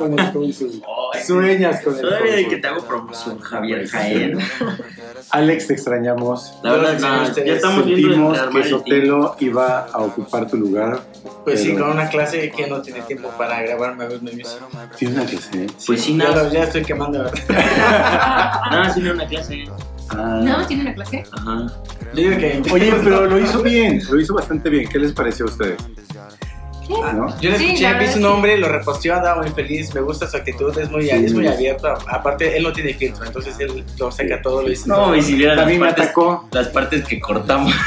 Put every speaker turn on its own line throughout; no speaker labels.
Con el cónsul. Sueñas con el
Todavía de
cónsul.
que te hago promoción, Javier Jaén.
Alex, te extrañamos.
La verdad,
a
no,
ustedes.
ya estamos viendo
que. Sotelo iba a ocupar tu lugar.
Pues sí, con una clase que no tiene tiempo para grabar Me Gusta Music.
Tiene una clase. ¿eh?
Pues sí,
ya,
nada.
lo- ya estoy quemando.
Nada, no una clase.
Ah.
No, tiene una clase.
Ajá.
Oye, pero lo hizo bien, lo hizo bastante bien. ¿Qué les pareció a ustedes?
Ah,
¿No?
Yo le
Sí,
escuché,
la
vi su
sí.
nombre, lo reposteó, andaba muy feliz. Me gusta su actitud, es muy,
Sí.
es muy abierto. Aparte, él no tiene filtro, entonces él lo saca todo, lo dice.
No, y si vieran las partes,
atacó.
las partes que cortamos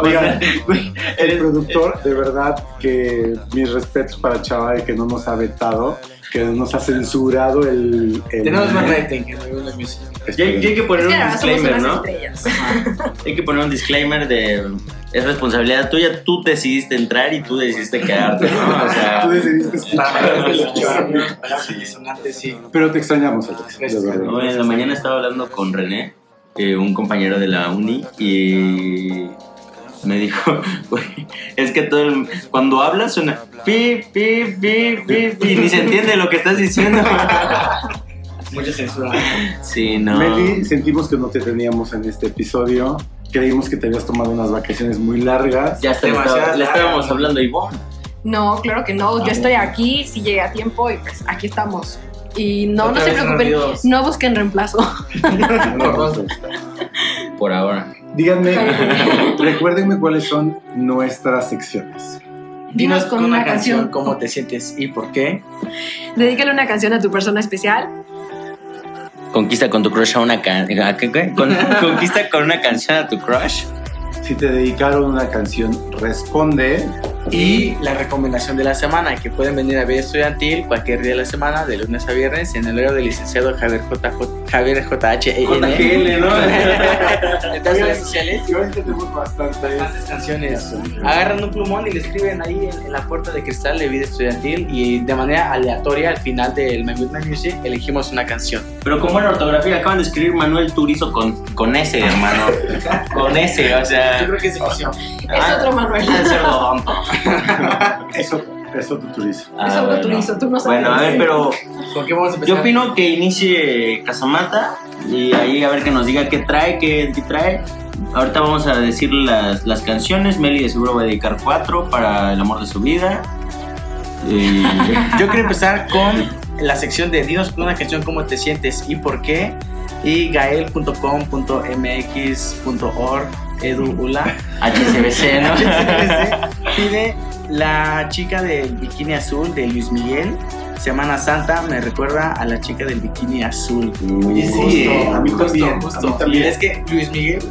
Oigan,
güey,
El productor, de verdad que mis respetos para Chaval que no nos ha vetado, que no nos ha censurado el. el
Tenemos más rating que Music.
Ya, ya hay que poner
Es que
un disclaimer, ¿no? Hay que poner un disclaimer de es responsabilidad tuya, tú decidiste entrar y tú decidiste quedarte, ¿no? O sea,
Tú decidiste
Para
escuchar.
de 18 años, palabras altisonantes, sí.
Pero te extrañamos, Alex.
No, en la mañana estaba hablando con René, eh, un compañero de la uni, y me dijo, "Güey, es que todo el- cuando hablas suena pi, pi, pi, pi, pi, ni se entiende lo que estás diciendo.
Mucha censura.
Sí, no.
Meli, sentimos que no te teníamos en este episodio. Creímos que te habías tomado unas vacaciones muy largas.
Ya está, le
Demasiado
estaba- le estábamos
largo.
hablando a Ivonne.
No, claro que no. Yo estoy aquí, si llegué a tiempo y pues aquí estamos. Y no, no se preocupen, no busquen reemplazo.
No,
Por ahora.
Díganme, recuérdenme cuáles son nuestras secciones.
Dinos con una canción cómo te sientes y por qué.
Dedícale una canción a tu persona especial.
Conquista con tu crush a una canción. Conquista con una canción a tu crush.
Si te dedicaron una canción, responde.
Y la recomendación de la semana, que pueden venir a ver estudiantil cualquier día de la semana, de lunes a viernes, en el horario del licenciado Javier JJ, Javier JHN.
JGL, ¿no?
En las redes sociales.
Yo tenemos bastantes.
Bastantes canciones. Agarran un plumón y le escriben ahí en, en la puerta de cristal de vida estudiantil y de manera aleatoria al final del My Good My Music elegimos una canción.
Pero con buena ortografía, acaban de escribir Manuel Turizo con, con S, hermano. con S, o sea.
Yo creo que es ficción.
Es otro Manuel.
Eso, eso tu turismo.
Ah,
Es otro
bueno.
turizo, tú no sabes.
Bueno, a ver, pero
¿Con qué vamos a empezar?
yo opino que inicie Casamata y ahí a ver que nos diga qué trae, qué, qué trae. Ahorita vamos a decir las, las canciones. Meli de seguro va a dedicar cuatro para el amor de su vida. Y
Yo quiero empezar con la sección de Dinos con una canción cómo te sientes y por qué. y gael.com.mx.org eduula
HCBC, ¿no?
pide la chica del bikini azul de Luis Miguel. Semana Santa me recuerda a la chica del bikini azul.
Oye, sí,
Justo,
a mí
justo,
también,
justo.
a mí también.
Y es que Luis Miguel,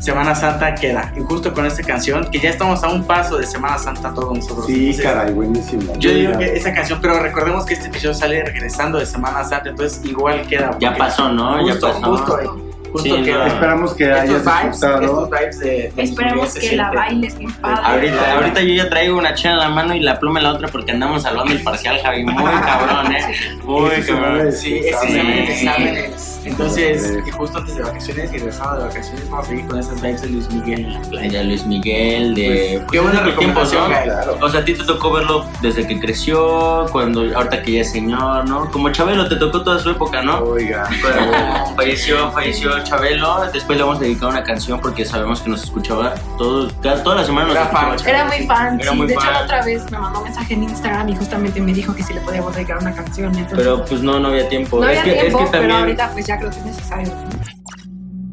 Semana Santa queda. Y justo con esta canción, que ya estamos a un paso de Semana Santa todos nosotros.
Sí,
Entonces,
caray, buenísimo.
Yo digo que esa canción, pero recordemos que este episodio sale regresando de Semana Santa, entonces igual queda.
Ya pasó, ¿no?
Justo,
ya pasó.
justo, eh, justo
Sí,
queda.
no.
Esperamos que hayas
vibes,
disfrutado.
estos vibes de, de se
que la bailes bien padre.
Ahorita, ahorita yo ya traigo una chela en la mano y la pluma en la otra porque andamos salvando el parcial, Javi. Muy cabrón, ¿eh? Muy cabrón.
Sí,
Sí.
exámenes. Entonces, y justo antes de vacaciones y regresando de vacaciones, vamos a seguir con esas vibes de Luis Miguel en la playa.
De Luis Miguel, de.
Qué buena
pues, tiempo,
recomendación,
¿no?
Gael.
Claro.
O sea, a ti te tocó verlo desde que creció, cuando ahorita que ya es señor, ¿no? Como Chabelo, te tocó toda su época, ¿no?
Oiga,
Cuando falleció, falleció Chabelo, después le vamos a dedicar una canción porque sabemos que nos escuchaba todo, cada- toda la semana nos
Era
escuchaba
fan.
Chabelo.
Era muy fan,
Era
sí.
muy
de hecho, la otra vez me mandó un mensaje en Instagram y justamente me dijo que si le podíamos dedicar una canción. Entonces,
Pero pues no, no había tiempo.
no
es, que,
tiempo,
es que
pero
también.
ahorita pues ya creo que es necesario.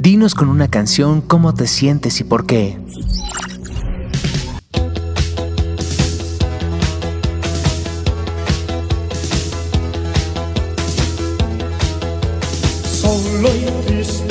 Dinos con una canción cómo te sientes y por qué.
Solo y triste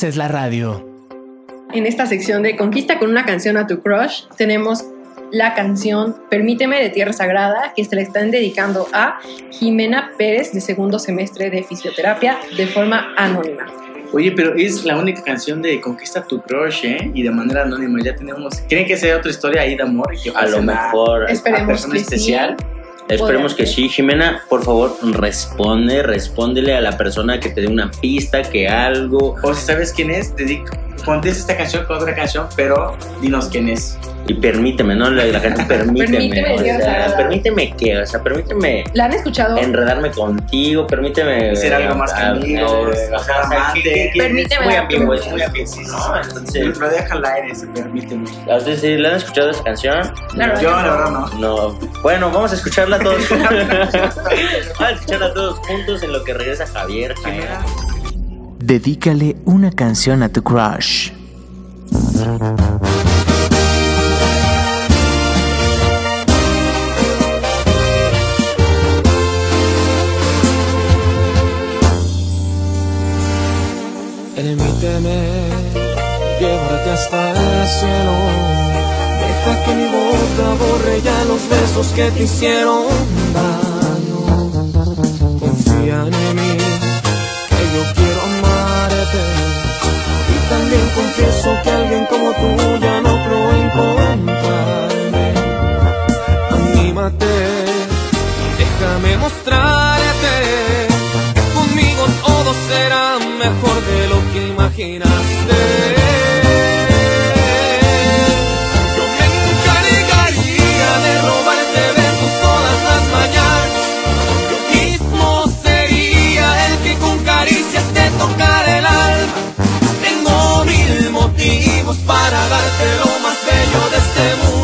haces la radio.
En esta sección de Conquista con una canción a tu crush, tenemos la canción Permíteme de Tierra Sagrada, que se le están dedicando a Jimena Pérez de segundo semestre de fisioterapia de forma anónima.
Oye, pero es la única canción de Conquista tu crush, ¿eh? Y de manera anónima. Ya tenemos. ¿Creen que sea otra historia ahí de amor? Que
A lo
pasen
mejor.
a
Esperemos
persona
que
especial.
Esperemos que sí. Jimena, por favor, responde, respóndele a la persona que te dé una pista, que algo.
O si sabes quién es, dedica, Contesta esta canción con otra canción, pero dinos quién es.
Y permíteme, ¿no? La, la canción permíteme.
Permíteme,
o sea,
Sara.
permíteme que, o sea, permíteme
¿La han escuchado?
enredarme contigo, permíteme.
Ser algo más que
ah,
amigos,
ajá, o sea,
amante.
Permíteme
Es muy ambiguo, es muy ambiguo, ¿no? Entonces,
Lo deja al aire, se permíteme.
¿a ustedes sí le han escuchado esa canción?
Claro.
Yo, la verdad, no.
No. Bueno, vamos a escucharla todos. vamos a escucharla todos juntos en lo que regresa Javier. Javier.
Dedícale una canción a tu crush.
Permíteme llevarte hasta el cielo. Deja que mi boca borre ya los besos que te hicieron tú ya no creo encontrarme. Anímate déjame mostrarte que conmigo todo será mejor de lo que imaginaste. Para darte lo más bello de este mundo.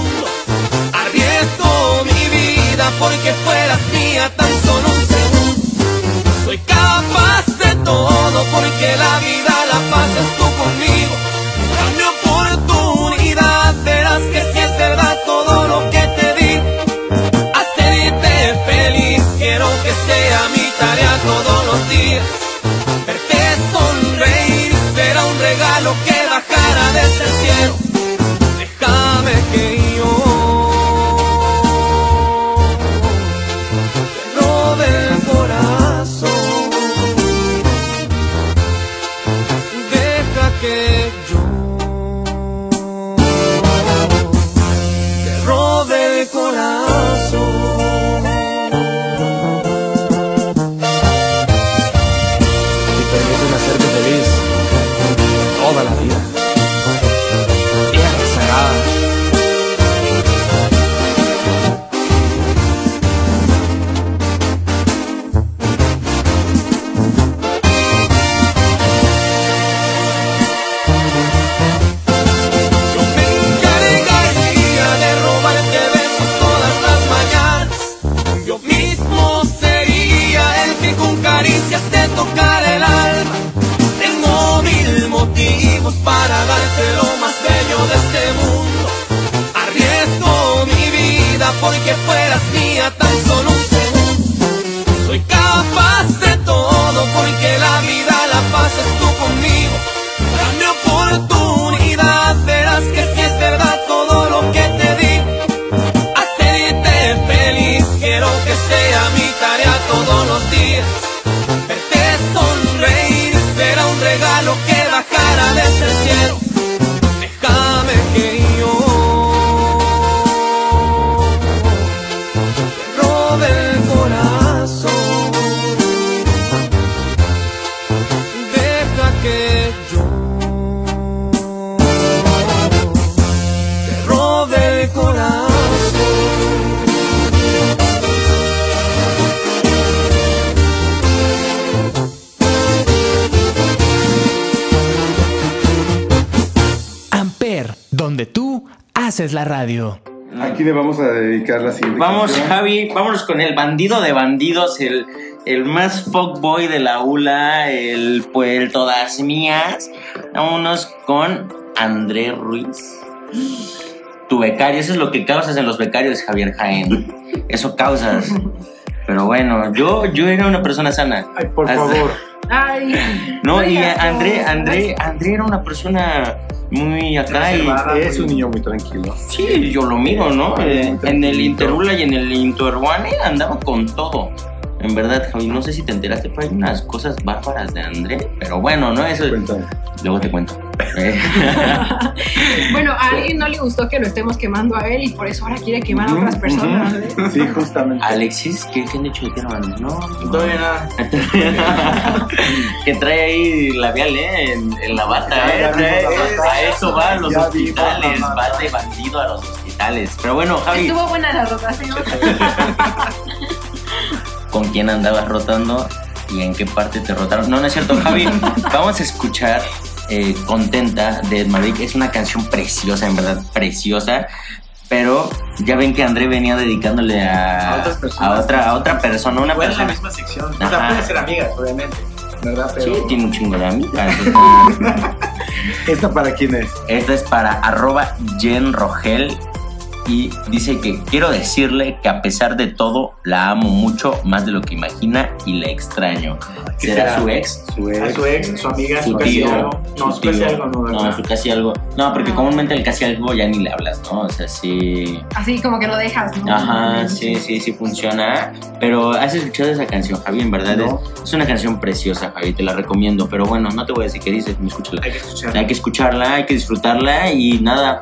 Le vamos a dedicar la siguiente
Vamos,
canción.
Javi, vámonos con el bandido de bandidos, el, el más fuckboy de la ULA, el pues todas mías. Vámonos con André Ruiz. Tu becario, eso es lo que causas en los becarios, Javier Jaén. Eso causas. Pero bueno, yo, yo era una persona sana.
Ay, por
Hasta-
favor.
Ay.
No, y André. André, André era una persona muy acá y...
Es un niño muy tranquilo.
Sí, yo lo miro, ¿no?
Muy
Eh, en el. Interula y en el Interurbane andaba con todo. En verdad, Javi, no sé si te enteraste, pero hay unas cosas bárbaras de André. Pero bueno, ¿no? Eso
Cuéntame.
luego te cuento.
Bueno, a alguien no le gustó que lo estemos quemando a él y por eso ahora quiere quemar a otras personas. ¿eh?
Sí, justamente.
Alexis, ¿qué, qué han hecho de ti, hermano? No,
Todavía nada.
que trae ahí labial, ¿eh? En, en la bata,
Ya,
¿eh?
ya
Trae-
la bata.
a eso va a los
Ya
hospitales, va de bandido a los hospitales. Pero bueno, Javi,
Estuvo buena la rotación.
¿con quién andabas rotando y en qué parte te rotaron? No, no es cierto, Javi. Vamos a escuchar eh, Contenta de Maverick. Es una canción preciosa, en verdad, preciosa. Pero ya ven que André venía dedicándole a,
A otras personas.
a otra, a otra persona, una
en la
persona.
misma sección. O
Ajá.
sea, pueden ser amigas, obviamente. ¿Verdad?
Sí, tiene un chingo de amigas.
¿Esta para quién es?
Esta es para arroba Jen Rogel y dice que quiero decirle que a pesar de todo la amo mucho más de lo que imagina y la extraño.
¿Qué
¿Será
será?
su ex?
Su ex.
su ex, su amiga,
Su
su casi
tío,
algo. No, su
tío.
casi algo no,
No,
¿verdad?
su casi algo. No, porque comúnmente el casi algo ya ni le hablas, ¿no? O sea, sí.
Así como que lo dejas, ¿no?
Ajá, sí, sí, sí funciona. Pero has escuchado esa canción, Javi, en verdad
No.
es, es una canción preciosa, Javi, te la recomiendo. Pero bueno, no te voy a decir qué dices, me escúchala.
Hay que escuchar.
Hay que escucharla, hay que disfrutarla y nada.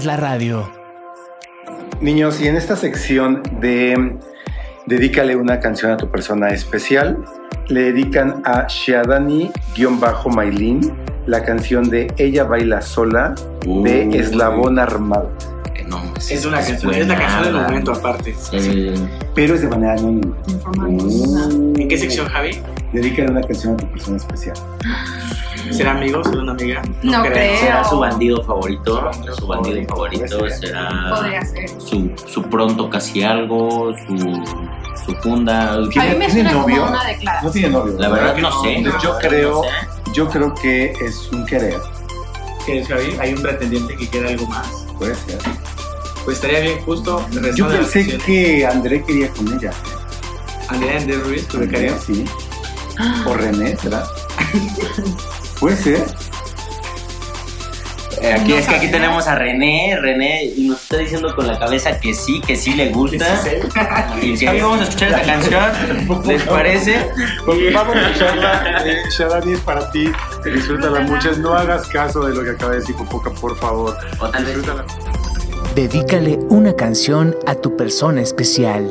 Haces la radio.
Niños, y en esta sección de Dedícale una canción a tu persona especial, le dedican a Shiadani-Mailin la canción de Ella baila sola de
Uh.
Eslabón Armado,
Eh, no,
Es una canción, es la canción del momento aparte.
Pero es de manera anónima.
¿En qué sección, Javi?
Dedícale una canción a tu persona especial.
¿Será amigo? ¿Será una amiga?
No creo.
¿Será su bandido favorito? Su bandido favorito será
Podría ser.
su, su pronto casi algo, su, su funda.
A mí
¿Tiene-
me
tiene
suena
novio?
como una
No tiene novio.
La verdad no sé.
Entonces, yo
No
creo,
sé.
yo creo que es un querer.
¿Qué es, Javi? ¿Hay un pretendiente que quiera algo más?
Puede ser.
Pues estaría bien justo
Yo
la
pensé que André quería con ella.
Andrea de Ruiz, tu becario.
Sí. O René, ¿será? Puede ser.
Eh, aquí
No
es que aquí tenemos a René, René, y nos está diciendo con la cabeza que sí, que sí le gusta. Y que ahí vamos a escuchar esta canción. ¿Les parece?
Pues vamos a escucharla. Eh, Shadani es para ti. Disfrútala mucho. No hagas caso de lo que acaba de decir Popoca, por favor.
O tal vez-
Disfrútala.
Dedícale una canción a tu persona especial.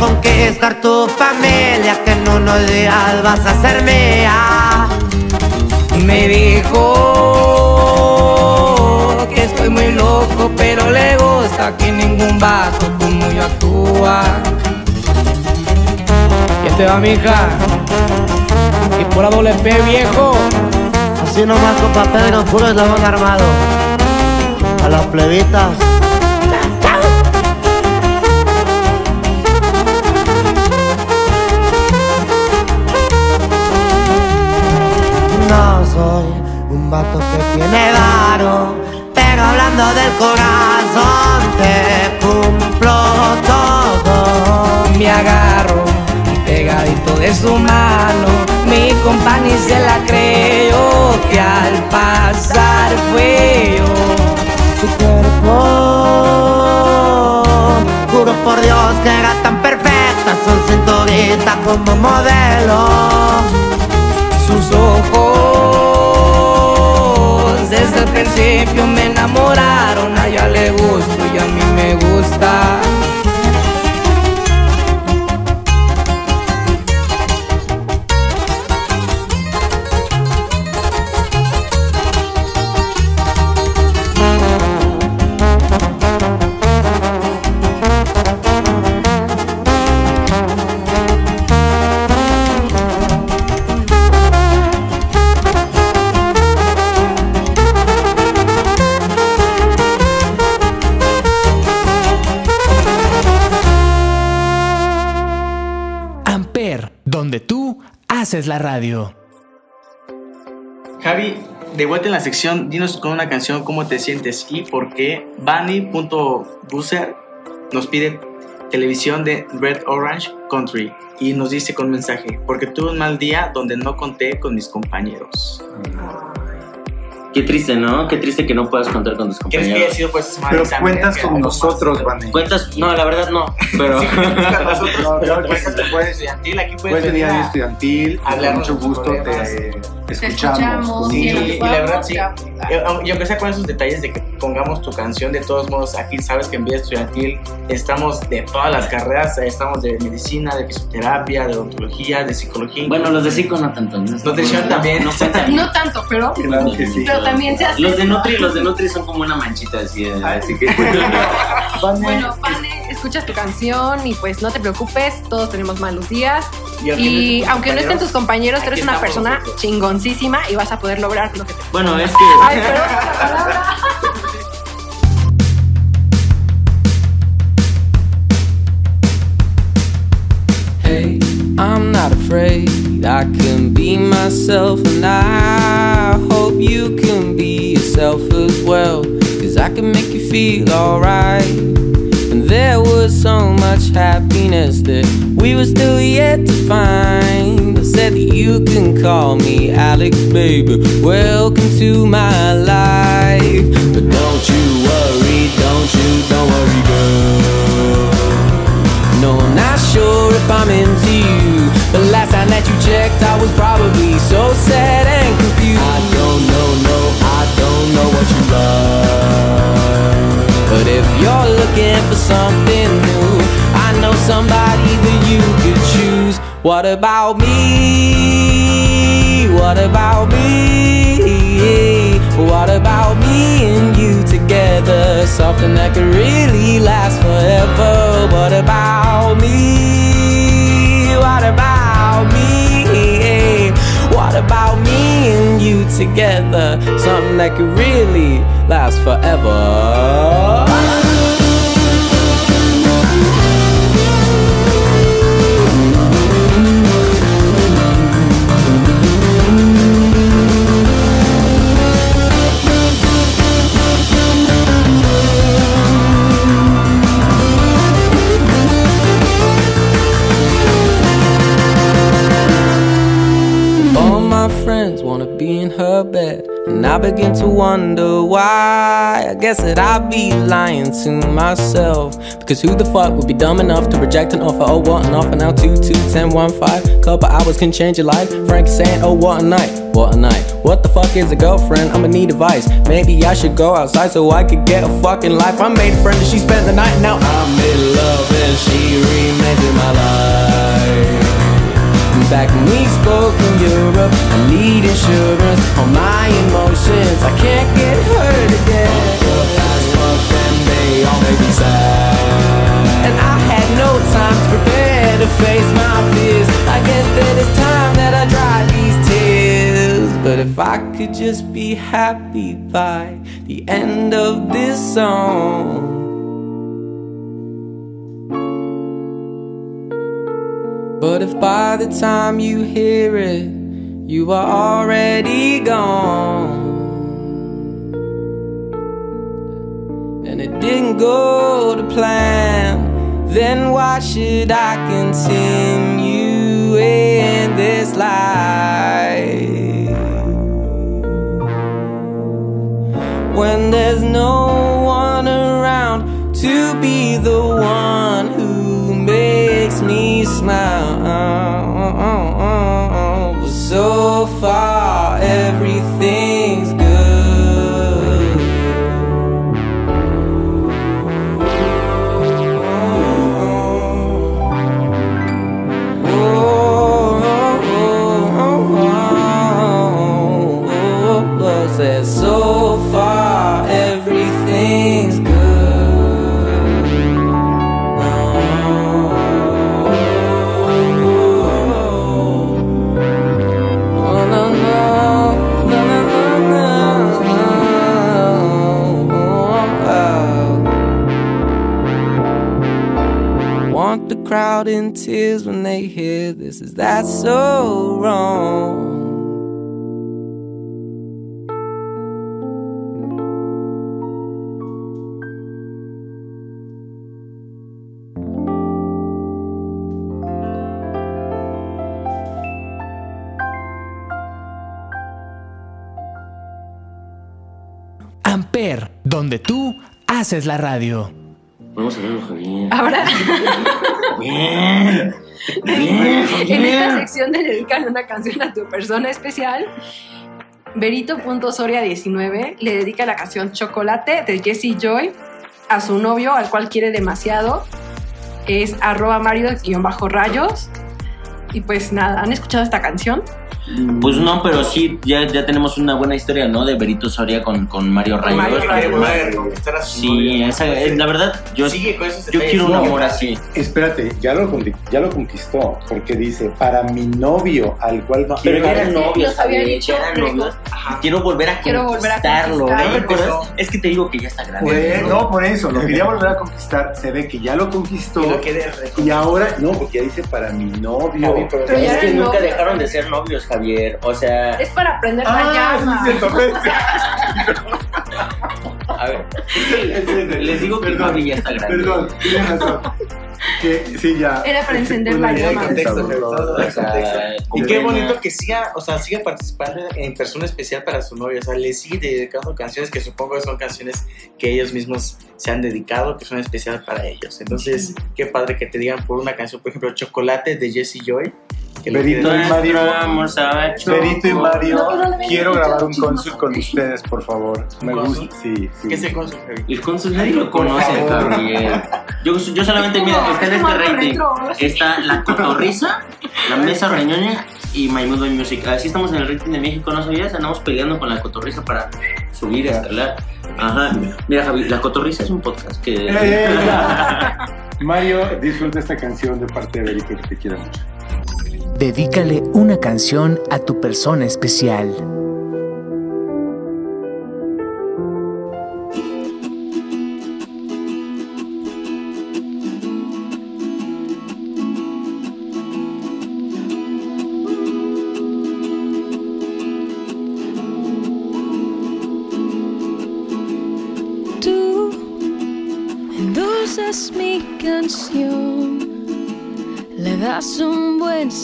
conquistar tu familia, que en unos días vas a ser mía. Me dijo que estoy muy loco, pero le gusta que ningún vato como yo actúa. ¿Quién te va, mija? Y pura doble P, viejo.
Así nomás, compa Pedro, puro eslabón armado. A las plebitas. Vato que tiene varo, pero hablando del corazón te cumplo todo.
Me agarro pegadito de su mano. Mi compa ni se la creyó que al pasar fue yo.
Su cuerpo, juro por Dios que era tan perfecta, su cinturita como modelo.
Sus ojos me enamoraron. A ella le gusto y a mí me gusta.
La radio.
Javi, de vuelta en la sección, dinos con una canción cómo te sientes y por qué. Bunny.buser nos pide televisión de Red Orange Country y nos dice con mensaje, porque tuve un mal día donde no conté con mis compañeros.
Qué triste, ¿no? Qué triste que no puedas contar con tus
¿Crees que haya
compañeros.
sido pues esa semana
Pero cuentas con nosotros? Vane.
Cuentas, no, la verdad no, pero
Sí, cuentas con nosotros,
No, claro que
cuentas
sí.
con
Puedes-
estudiantil, aquí puedes,
Puedes venir
venir
a estudiantil, y con
hablarnos
mucho gusto te
problemas.
escuchamos.
escuchamos,
Sí,
Sí,
y la verdad sí.
ya.
Eh, Y aunque sea con esos detalles de que pongamos tu canción. De todos modos, aquí sabes que en Vida Estudiantil estamos de todas las carreras. Estamos de medicina, de fisioterapia, de odontología, de psicología.
Bueno, los de psico no tanto. ¿no?
Nutrición también.
No.
No tanto, pero,
Claro que sí.
pero también se hace.
Los de Nutri, los de Nutri son como una manchita así, eh, así que
Bueno, Pane, escuchas tu canción y pues no te preocupes, todos tenemos malos días.
Y aunque
Y
no
aunque no estén tus compañeros, tú eres una persona
nosotros.
chingoncísima y vas a poder lograr lo que te...
bueno, es que
Ay, perdón,
afraid. I can be myself, and I hope you can be yourself as well. Cause I can make you feel alright. And there was so much happiness that we were still yet to find. I said that you can call me Alex, baby. Welcome to my life. But don't you worry, don't you, don't worry, girl. No, I'm not sure if I'm into you. Probably so sad and confused. I don't know, no, I don't know what you love. But if you're looking for something new, I know somebody that you could choose. What about me? What about me? What about me and you together? Something that could really last forever. What about me? What about me? About me and you together? Something that could really last forever. Begin to wonder why. I guess that I'd be lying to myself. Because who the fuck would be dumb enough to reject an offer? Oh, what an offer now? 2 2 10 1 5. Couple hours can change your life. Frank saying, Oh, what a night, what a night. What the fuck is a girlfriend? I'ma need advice. Maybe I should go outside so I could get a fucking life. I made a friend and she spent the night, now I'm in love and she remains in my life. Back when we spoke in Europe, I need insurance on my emotions. I can't get hurt again. That's fuck them, they all make me sad. And I had no time to prepare to face my fears. I guess that it's time that I dry these tears. But if I could just be happy by the end of this song. But if by the time you hear it, you are already gone, and it didn't go to plan, then why should I continue in this life? When there's no one around to be the one who makes me now. Oh, oh, oh, so far, everything. Is that so wrong?
Amper, donde tú haces la radio.
Vamos a verlo, Javier.
Ahora, en esta sección de dedicarle una canción a tu persona especial, Berito.soria19 le dedica la canción Chocolate de Jesse Joy a su novio, al cual quiere demasiado. Es arroba Mario-rayos. Y pues nada, ¿han escuchado esta canción?
Pues no, pero sí, ya, ya tenemos una buena historia, ¿no? De Berito Soria con, con Mario Rayos.
Mario
conquistar su
Sí, esa, es- la verdad, yo,
Sigue con esos
yo quiero un
¿no?
amor así.
Espérate, ya lo, ya lo conquistó, porque dice, para mi novio, al cual
Pero
quiero...
ya eran novios,
había dicho, pero-.
Quiero volver a
Quiero volver a
conquistarlo.
conquistarlo.
¿no. Es que te digo que ya está grande.
Pues, no, por eso, lo quería volver a conquistar, se ve que ya lo conquistó.
Y lo
Y ahora, no, porque ya dice para mi novio.
Pero-
Pero
es que nunca dejaron de ser novios, Javier. O sea,
Es para aprender la
Ah,
llama.
sí,
a ver, les digo que
Perdón,
Javi ya está grande.
Perdón, tienes razón. Que sí, ya.
Era para encender la llama.
Y qué bonito que siga, o sea, siga participando en persona especial para su novio. O sea, le sigue dedicando canciones que supongo que son canciones que ellos mismos se han dedicado, que son especiales para ellos. Entonces, qué padre que te digan por una canción, por ejemplo, Chocolate de Jesse Joy. Quieren-
y Mario. Berito y Mario, quiero grabar un
no,
con ustedes, por favor. Me
¿Un
gusta, sí, sí.
¿Qué es el consul, Javi?
El cónsul nadie lo conoce. Javier. Yo, yo solamente, mira, está en este rating.
retro.
Está la cotorriza, la mesa reñoña y My Mood by Music. Así estamos en el rating de México, ¿no sabías? Andamos peleando con la cotorriza para subir, escalar. Ajá. Mira, Javi, la cotorriza es un podcast que.
Eh, eh. Mario, disfruta esta canción de parte de Berito que te quiero mucho.
Dedícale una canción a tu persona especial.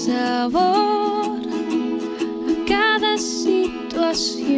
Sabor a cada situación.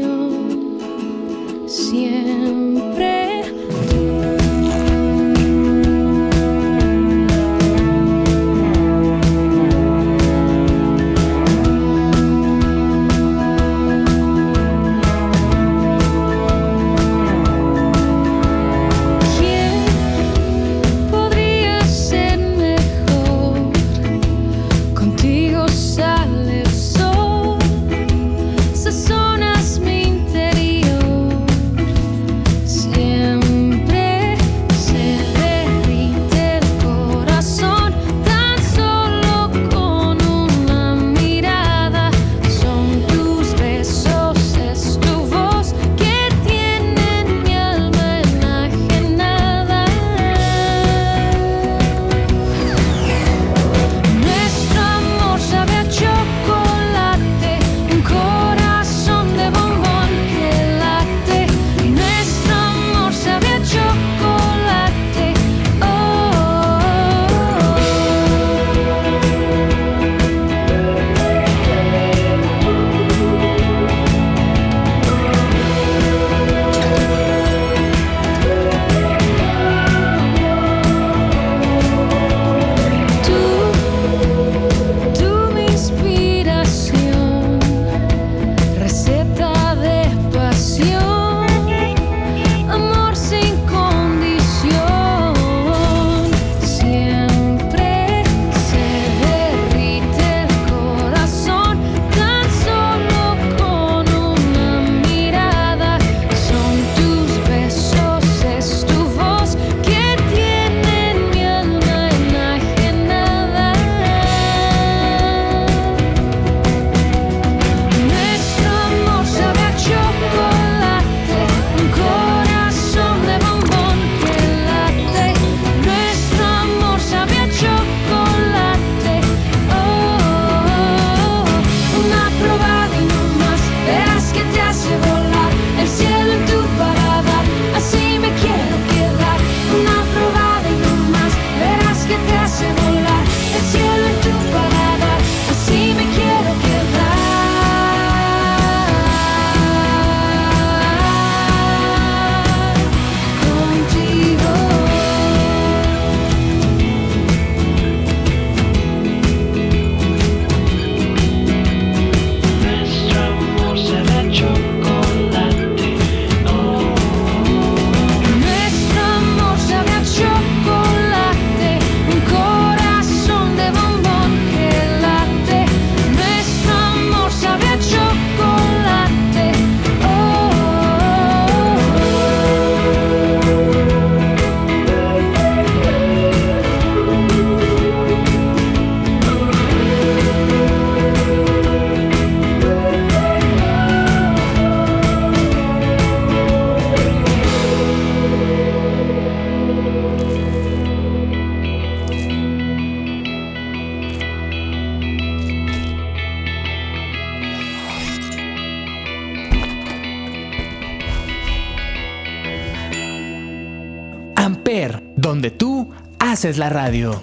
Donde tú haces la radio.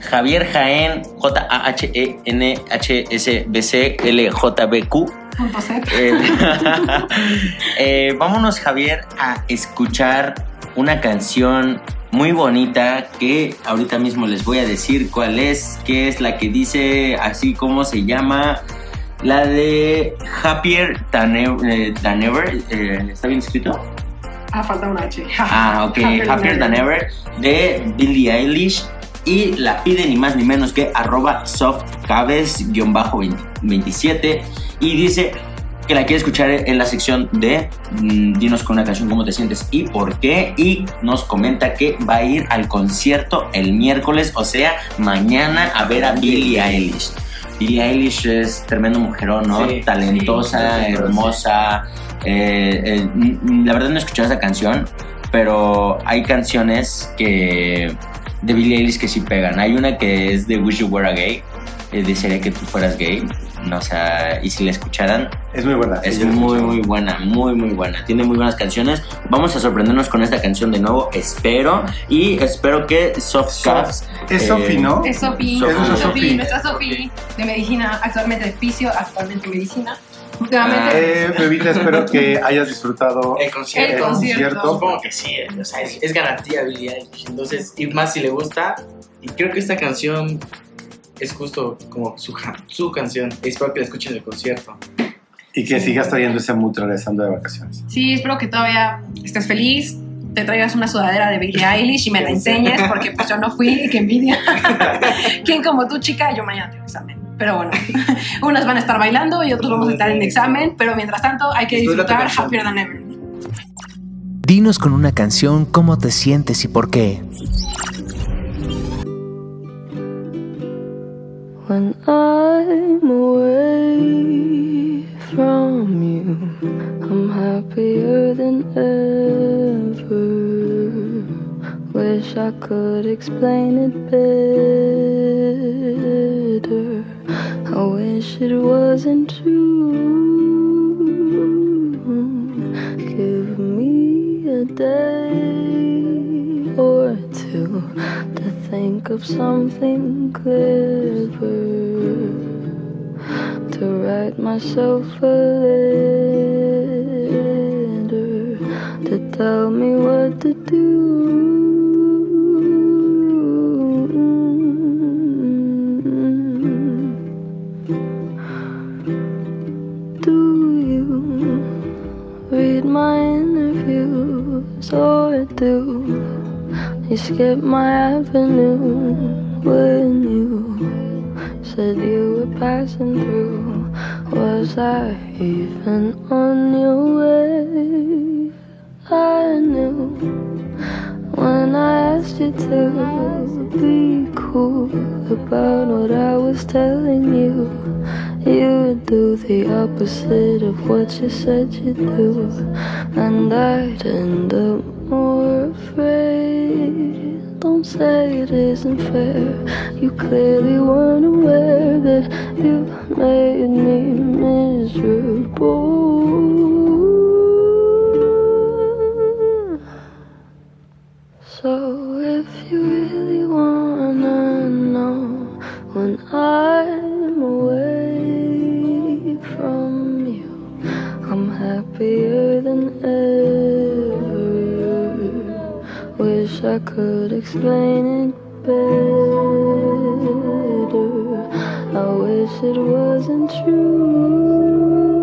Javier Jaén, E J-A-H-E-N-H-S-B-C-L-J-B-Q.
C.
Eh, eh, vámonos, Javier, a escuchar una canción muy bonita que ahorita mismo les voy a decir cuál es, que es la que dice así como se llama. La de Happier Than Ever. eh, than Ever, eh, ¿Está bien escrito?
Ah, falta una H.
Ah, ok. Happier, Than Ever de Billie Eilish. Y la pide ni más ni menos que arroba softcaves-27. Y dice que la quiere escuchar en la sección de mm, Dinos con una canción cómo te sientes y por qué. Y nos comenta que va a ir al concierto el miércoles, o sea, mañana a ver a Billie Eilish. Billie Eilish es tremendo mujerón, ¿no?
Sí,
Talentosa,
sí,
hermosa. Eh, eh, la verdad no he escuchado esa canción, pero hay canciones que de Billie Eilish que sí pegan. Hay una que es de Wish You Were a Gay, eh, desearía que tú fueras gay. No, o sea, y si la escucharan,
Es muy buena.
es
sí,
muy, muy buena, muy, muy buena. Tiene muy buenas canciones. Vamos a sorprendernos con esta canción de nuevo, espero. Y espero que Soft Caps.
Es
eh,
Sofi, ¿no?
Es Sofi,
Sofi.
Sofi,
Sofi.
nuestra Sofi de medicina, actualmente de fisio, actualmente medicina. Últimamente,
Eh, Bebita, espero que hayas disfrutado
El concierto.
El concierto.
Supongo que sí, eh, o sea, es, es garantía Billie Eilish. Entonces, y más si le gusta. Y creo que esta canción es justo como su, su canción. Espero que la escuchen en el concierto.
Y que sigas trayendo ese mood regresando de vacaciones.
sí, espero que todavía estés feliz, te traigas una sudadera de Billie Eilish y me la enseñes, porque pues yo no fui, que envidia. ¿Quién como tú, chica? Yo mañana tengo examen. Pero bueno, unas van a estar bailando y otros vamos a estar en examen, pero mientras tanto hay que disfrutar. Happier Than Ever.
Dinos con una canción cómo te sientes y por qué.
When I'm away from you, I'm happier than ever. Wish I could explain it better. I wish it wasn't true. Give me a day or two to think of something clever to write myself a letter to tell me what to do. My interviews or do you skip my avenue when you said you were passing through? Was I even on your way? I knew when I asked you to be cool about what I was telling you. You do the opposite of what you said you'd do, and I'd end up more afraid. Don't say it isn't fair. You clearly weren't aware that you made me miserable. So if you really wanna know when I'm happier than ever. Wish I could explain it better. I wish it wasn't true.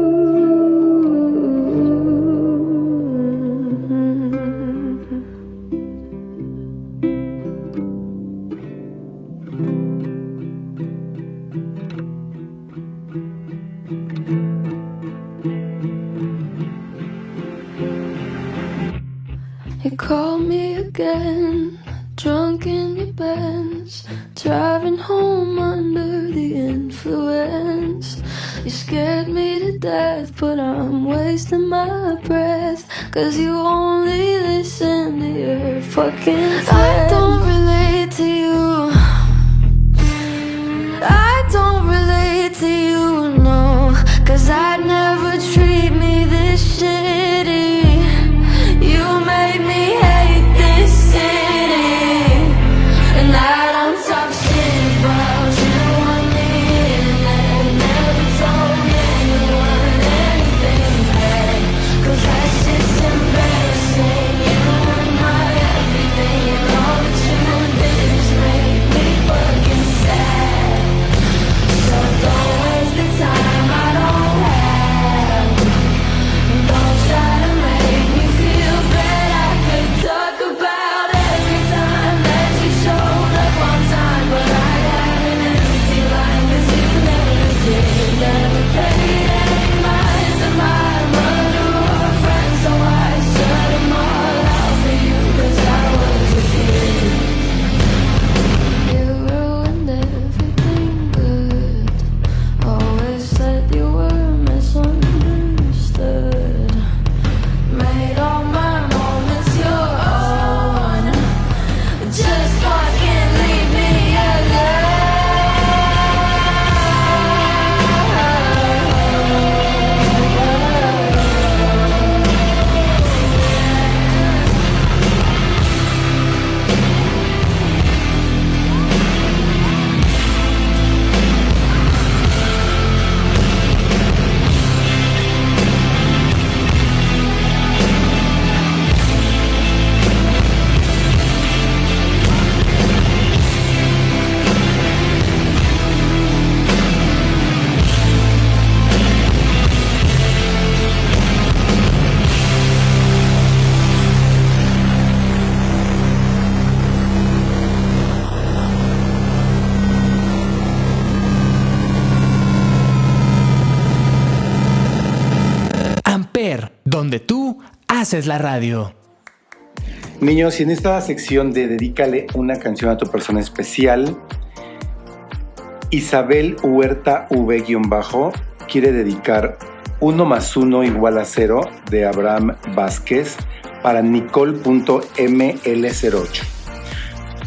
Called me again, drunk in your Benz, driving home under the influence. You scared me to death, but I'm wasting my breath. Cause you only listen to your fucking friends. I don't relate to you. I don't relate to you, no. Cause I'd never treat
donde tú haces la radio.
Niños, y en esta sección de Dedícale una canción a tu persona especial, Isabel Huerta V-bajo quiere dedicar uno más uno igual a cero de Abraham Vázquez para Nicole.ml08.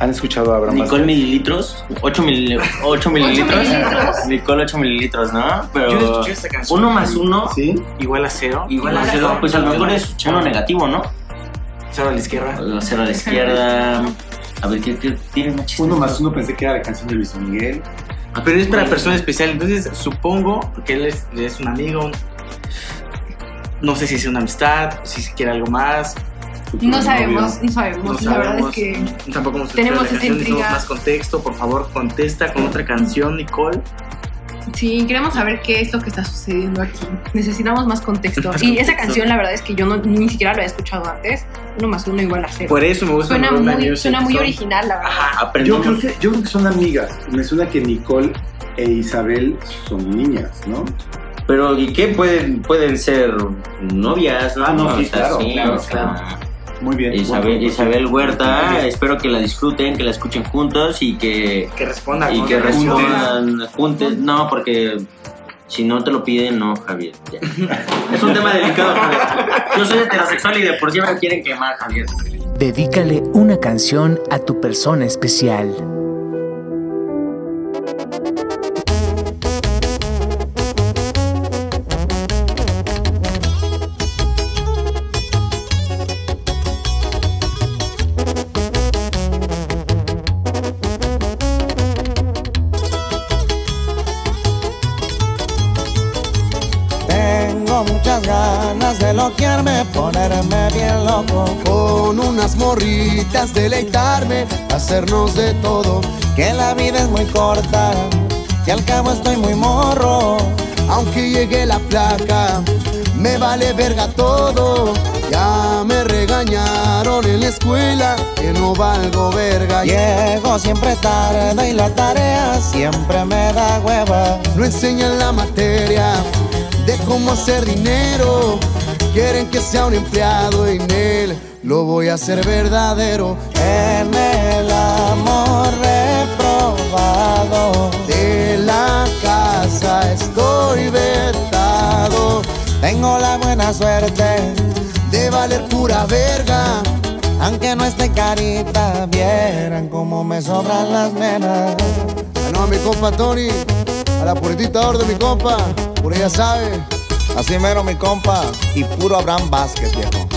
¿Han escuchado a Abraham
Nicole
Vázquez?
mililitros, 8, mil, 8 mililitros. Nicole 8 mililitros, ¿no? Pero
Yo no escuché esta canción.
uno más uno
¿Sí?
Igual a cero.
igual a cero, pues a lo mejor es uno negativo, ¿no?
Cero a la izquierda.
La cero a la izquierda. A ver, ¿qué, qué tiene más chistes?
Uno más uno pensé que era la canción de Luis Miguel.
Pero es para persona especial. Entonces, supongo que él es, es un amigo. No sé si es una amistad, si se quiere algo más.
No sabemos, no sabemos.
No
La verdad es
sabemos.
que
Tampoco hemos
tenemos
la
esa
canción,
intriga.
más contexto. Por favor, contesta con otra canción, Nicole.
sí, queremos saber qué es lo que está sucediendo aquí. Necesitamos más contexto. Y esa canción, la verdad es que yo no, ni siquiera lo había escuchado antes. Uno más uno igual a cero.
Por eso me gusta
Suena muy,
Music,
suena muy
son-
original, la verdad.
Ajá,
Yo creo, que, yo creo que son amigas. Me suena que Nicole e Isabel son niñas, ¿no?
Pero ¿y qué? Pueden, pueden ser novias, ¿no?
Ah, no, sí, claro, claro, claro. Muy bien.
Isabel,
Bueno,
Isabel Huerta,
bien.
espero que la disfruten, que la escuchen juntos y que,
Que responda.
y que respondan juntos. No, porque si no te lo piden, no, Javier. ya. Es un tema delicado, Javier. Yo soy heterosexual y de por sí me quieren quemar, Javier.
Dedícale una canción a tu persona especial.
Morritas, deleitarme, hacernos de todo. Que la vida es muy corta, que al cabo estoy muy morro. Aunque llegue la placa, me vale verga todo. Ya me regañaron en la escuela que no valgo verga. Llego siempre tarde y la tarea siempre me da hueva. No enseñan la materia de cómo hacer dinero. Quieren que sea un empleado en él, lo voy a hacer verdadero. En el amor reprobado de la casa estoy vetado. Tengo la buena suerte de valer pura verga. Aunque no esté carita, vieran cómo me sobran las nenas. No, mi compa Tony, a la puritita orden, mi compa, por ella sabe. Así mero, mi compa, y puro Abraham Vázquez, viejo.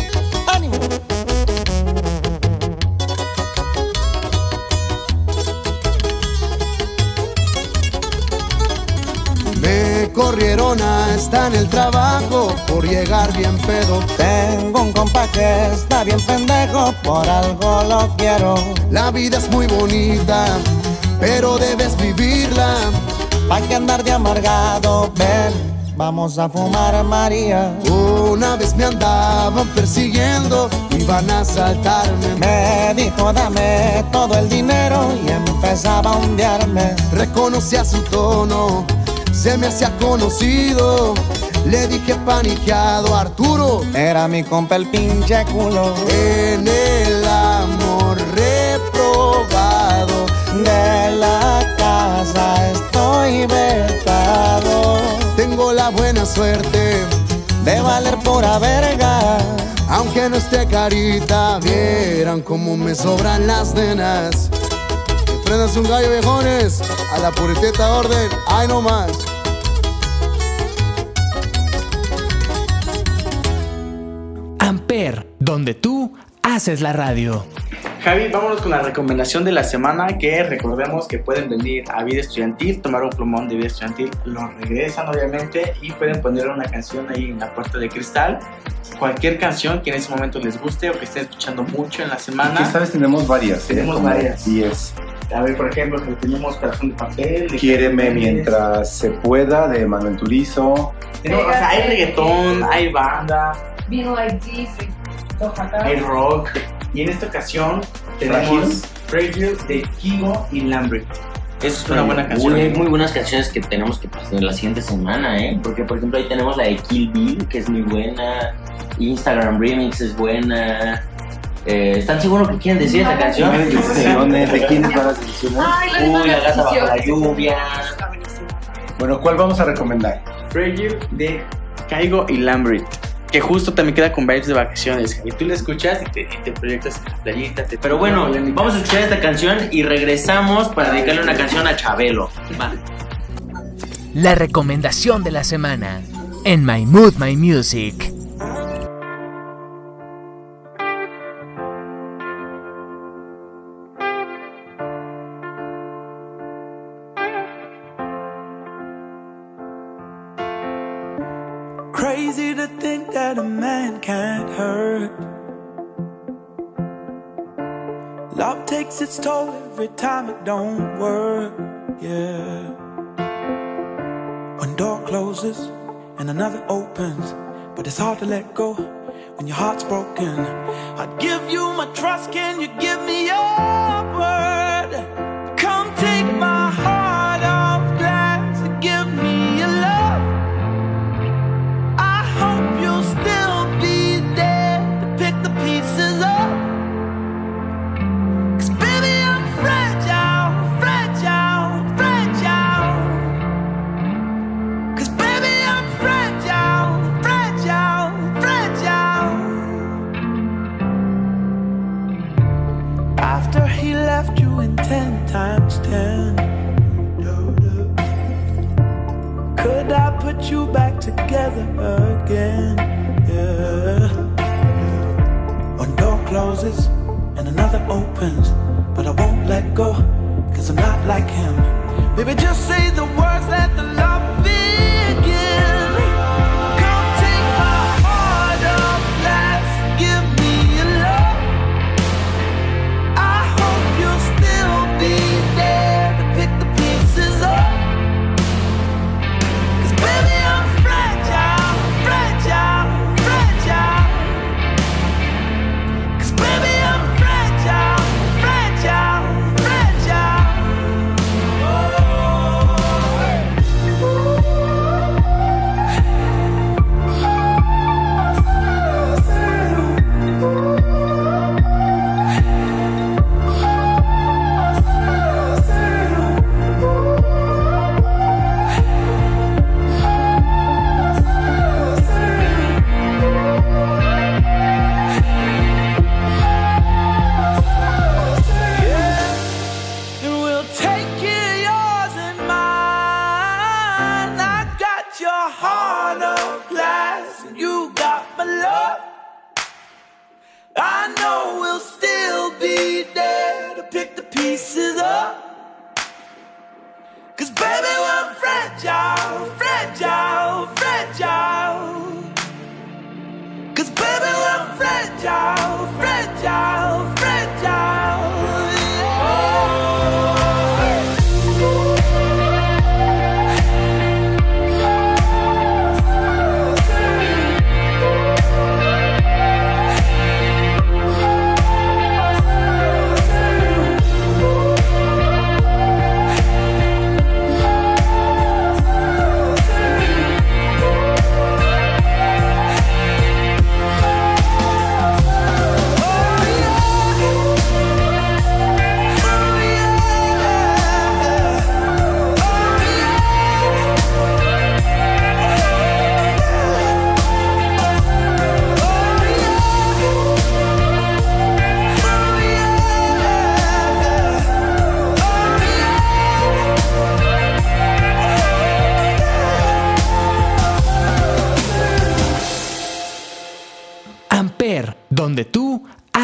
Corrieron hasta en el trabajo por llegar bien pedo. Tengo un compa que está bien pendejo, por algo lo quiero. La vida es muy bonita, pero debes vivirla. Pa' que andar de amargado, ven, vamos a fumar María. Una vez me andaban persiguiendo, iban a asaltarme. Me dijo, dame todo el dinero y empezaba a hundirme. Reconocía su tono, se me hacía conocido. Le dije paniqueado, Arturo. Era mi compa el pinche culo. En el amor reprobado de la casa estoy vetado. Tengo la buena suerte de valer pura verga. Aunque no esté carita, vieran cómo me sobran las nenas. Prendas un gallo, viejones, a la puriteta orden, ay no más.
Amper, donde tú haces la radio.
Javi, vámonos con la recomendación de la semana que recordemos que pueden venir a vida estudiantil, tomar un plumón de vida estudiantil, lo regresan obviamente y pueden poner una canción ahí en la puerta de cristal. Cualquier canción que en ese momento les guste o que estén escuchando mucho en la semana.
esta vez tenemos varias, ¿eh?
Tenemos
Como
varias.
10.
A ver, por ejemplo, que tenemos Corazón de Papel. de
Quiéreme mientras se pueda, de Manuel Turizo.
Tenemos- o sea, hay reggaetón, hay banda,
Vino like this,
hay rock. Y en esta ocasión tenemos. Fragile de Kigo y Lambert. Es una buena canción.
Uy, hay muy buenas canciones que tenemos que pasar la siguiente semana, ¿eh? Porque, por ejemplo, ahí tenemos la de Kill Bill, que es muy buena. Instagram Remix es buena. Eh, ¿Están seguros que quieren decir esa canción?
¿De quién van las decisiones?
Uy, la casa bajo la lluvia.
Bueno, ¿cuál vamos a recomendar?
Prayer de Caigo y Lambrit. Que justo también queda con vibes de vacaciones. Y tú la escuchas y te, y te proyectas en la playita. te-
Pero bueno, vamos a escuchar esta canción y regresamos para dedicarle una canción a Chabelo.
La recomendación de la semana en My Mood My Music.
Let go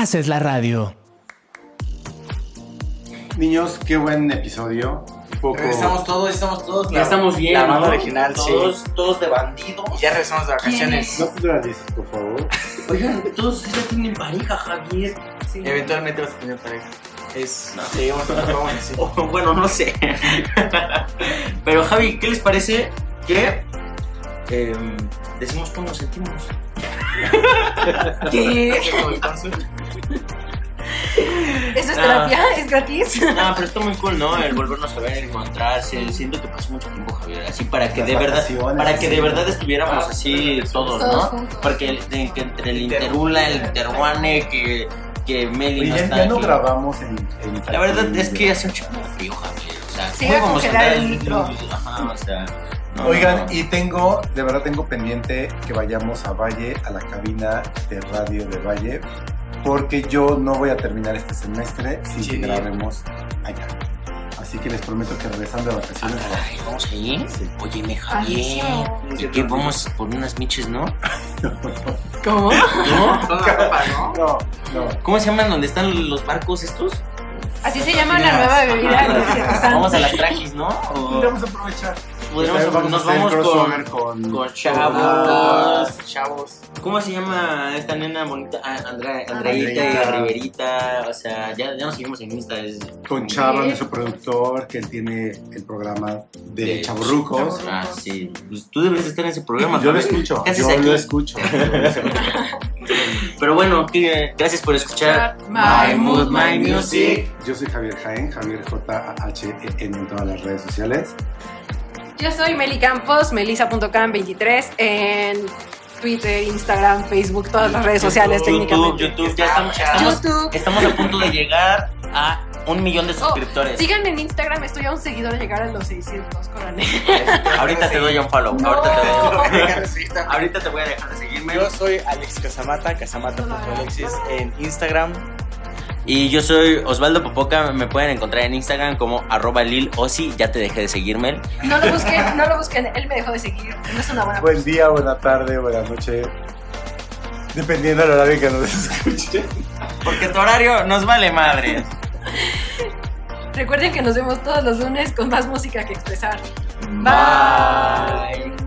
haces la radio.
Niños, qué buen episodio. Poco...
Regresamos todos, estamos todos.
Ya estamos bien,
La banda
¿no?
original,
todos,
sí.
Todos de bandidos.
Y ya regresamos de vacaciones.
No te lo dices, por favor.
Oigan, todos ya tienen pareja, Javier.
Eventualmente vas a tener pareja. Es. Sí, vamos a así.
O, bueno, no sé. Pero Javi, ¿qué les parece que em, decimos cómo nos sentimos? ¿Qué?
¿Eso es
No.
terapia? ¿Es gratis?
No, pero está muy cool, ¿no? El volvernos a ver, encontrarse. Siento que pasó mucho tiempo, Javier. Así para que
Las
de verdad, para que de
sí.
verdad estuviéramos así todos,
Todos
¿no?
juntos.
Porque el- de- que entre el Interula, el Interwane, que, que Meli
Oye,
no
ya,
está
ya no
aquí.
grabamos en, en
La verdad es que hace un chingo de frío, Javier. O sea,
Se
¿cómo
a
vamos andar
el
luz? Ajá, o sea. no,
Oigan,
no.
y tengo, de verdad tengo pendiente que vayamos a Valle, a la cabina de radio de Valle, porque yo no voy a terminar este semestre sin
Sí.
que grabemos allá. Así que les prometo que regresando de vacaciones.
Ay, vamos ahí.
Sí.
Óyeme, Javier. ¿Y qué? Vamos por unas miches, ¿no?
¿Cómo?
¿No?
Ropa, ¿no?
No, no.
¿Cómo se llaman donde están los barcos estos?
Así se llama la nueva bebida.
Vamos a las traquis, ¿no? O-
Vamos a aprovechar.
Podríamos-
Vamos
nos vamos con,
con,
con chavos.
Ah, chavos.
¿Cómo se llama esta nena bonita? Ah, Andrea, Andreita y. Riverita. O sea, ya, ya nos seguimos en Insta. es-
con Chava, nuestro productor, que él tiene el programa de,
De
Chaburrucos.
Ah, sí. Pues tú debes estar en ese programa.
Yo lo escucho,
¿Qué haces
yo
aquí?
lo escucho.
Pero bueno, que- gracias por escuchar
My
Mood, My Music.
Yo soy Javier Jaén, Javier J-A-H-E-N en todas las redes sociales.
Yo soy Meli Campos, melisa.cam23 en Twitter, Instagram, Facebook, todas las redes sociales
YouTube,
técnicamente.
YouTube, ya estamos, estamos,
YouTube.
estamos a punto de llegar a un millón de
Oh,
suscriptores.
sigan en Instagram, estoy a un seguidor de llegar a los 600, córale.
Ahorita te doy un follow.
No.
Ahorita, te doy ahorita te voy a dejar de seguirme.
Yo soy Alex Casamata, casamata.alexis en Instagram.
Y yo soy Osvaldo Popoca. Me pueden encontrar en Instagram como arroba Lil Osi. Ya te dejé de seguirme.
No lo busquen, no lo busquen, él me dejó de seguir, no es una buena
Buen día, buena tarde, buena noche. Dependiendo del horario que nos escuchen.
Porque tu horario nos vale madre.
Recuerden que nos vemos todos los lunes con más música que expresar.
Bye.